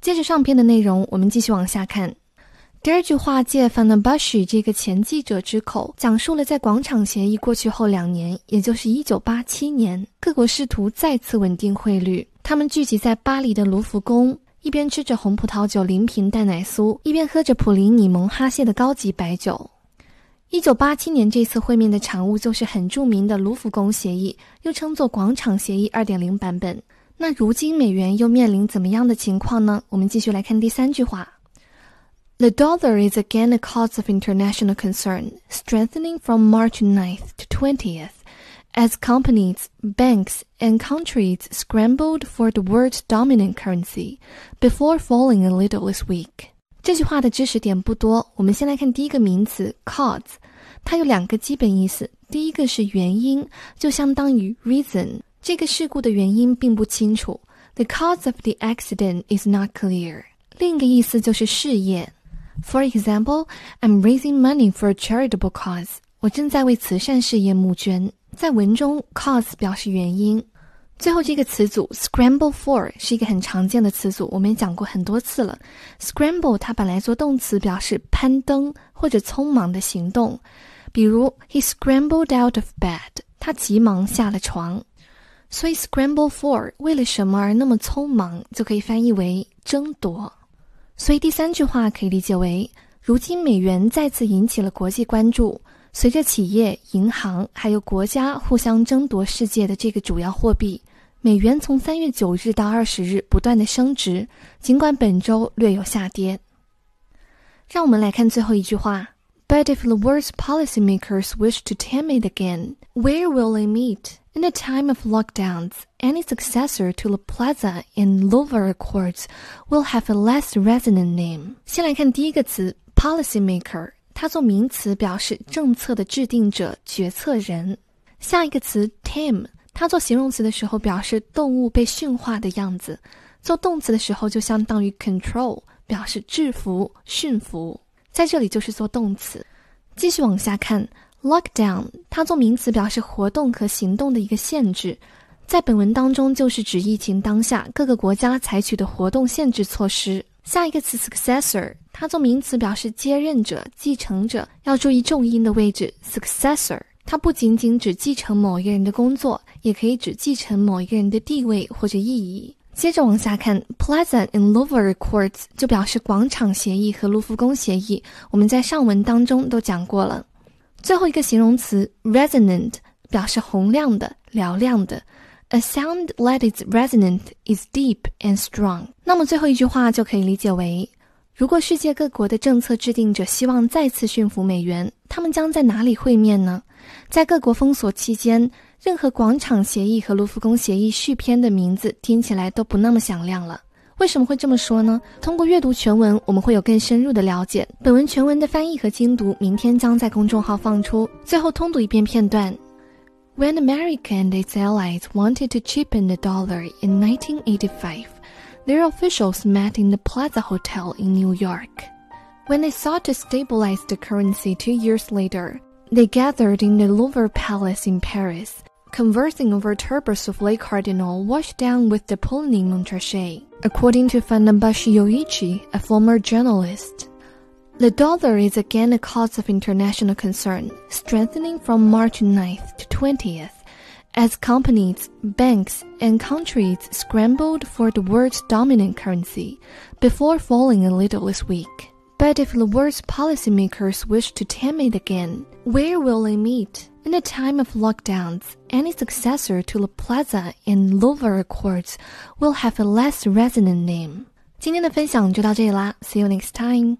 接着上篇的内容，我们继续往下看。第二句话借 f a n a b a s h i 这个前记者之口，讲述了在广场协议过去后两年，也就是1987年，各国试图再次稳定汇率。他们聚集在巴黎的卢浮宫，一边吃着红葡萄酒零瓶蛋奶酥，一边喝着普林尼蒙哈谢的高级白酒。1987年这次会面的产物就是很著名的卢浮宫协议，又称作广场协议2.0版本。那如今美元又面临怎么样的情况呢？我们继续来看第三句话。The dollar is again a cause of international concern, strengthening from March 9th to 20th, as companies, banks, and countries scrambled for the world's dominant currency before falling a little this week. 这句话的知识点不多，我们先来看第一个名词 cause，它有两个基本意思。第一个是原因，就相当于 reason， 这个事故的原因并不清楚。The cause of the accident is not clear。另一个意思就是事业。For example, I'm raising money for a charitable cause. 我正在为慈善事业募捐。在文中，cause 表示原因。最后这个词组 scramble for 是一个很常见的词组，我们也讲过很多次了。scramble 它本来做动词表示攀登或者匆忙的行动，比如 he scrambled out of bed，他急忙下了床。所以 scramble for 为了什么而那么匆忙，就可以翻译为争夺。所以第三句话可以理解为：如今美元再次引起了国际关注。随着企业、银行还有国家互相争夺世界的这个主要货币，美元从三月九日到二十日不断的升值，尽管本周略有下跌。让我们来看最后一句话 ：But if the world's policymakers wish to tame it again, where will they meet? In a time of lockdowns, any successor to the Plaza in Louvre Accords will have a less resonant name. 先来看第一个词 policymaker，它做名词表示政策的制定者、决策人。下一个词 tame，它做形容词的时候表示动物被驯化的样子；做动词的时候就相当于 control，表示制服、驯服。在这里就是做动词。 继续往下看。Lockdown，它做名词表示活动和行动的一个限制，在本文当中就是指疫情当下各个国家采取的活动限制措施。下一个词 successor，它做名词表示接任者、继承者，要注意重音的位置。successor，它不仅仅指继承某一个人的工作，也可以指继承某一个人的地位或者意义。接着往下看，Pleasant in Louvre Accords 就表示广场协议和卢浮宫协议，我们在上文当中都讲过了。最后一个形容词 resonant 表示洪亮的、嘹亮的。A sound that is resonant is deep and strong。那么最后一句话就可以理解为：如果世界各国的政策制定者希望再次驯服美元，他们将在哪里会面呢？在各国封锁期间，任何广场协议和卢浮宫协议续篇的名字听起来都不那么响亮了。为什么会这么说呢？通过阅读全文，我们会有更深入的了解。本文全文的翻译和精读，明天将在公众号放出。最后通读一遍片段：When America and its allies wanted to cheapen the dollar in 1985, their officials met in the Plaza Hotel in New York. When they sought to stabilize the currency two years later, they gathered in the Louvre Palace in Paris conversing over turbot souffle cardinal washed down with the Polony Montrachet, according to Funabashi Yoichi, a former journalist. The dollar is again a cause of international concern, strengthening from March 9th to 20th, as companies, banks, and countries scrambled for the world's dominant currency before falling a little this week. But if the world's policymakers wish to tame it again, where will they meet? In a time of lockdowns, any successor to the Plaza in Louvre Accords will have a less resonant name. 今天的分享就到这里啦，See you next time.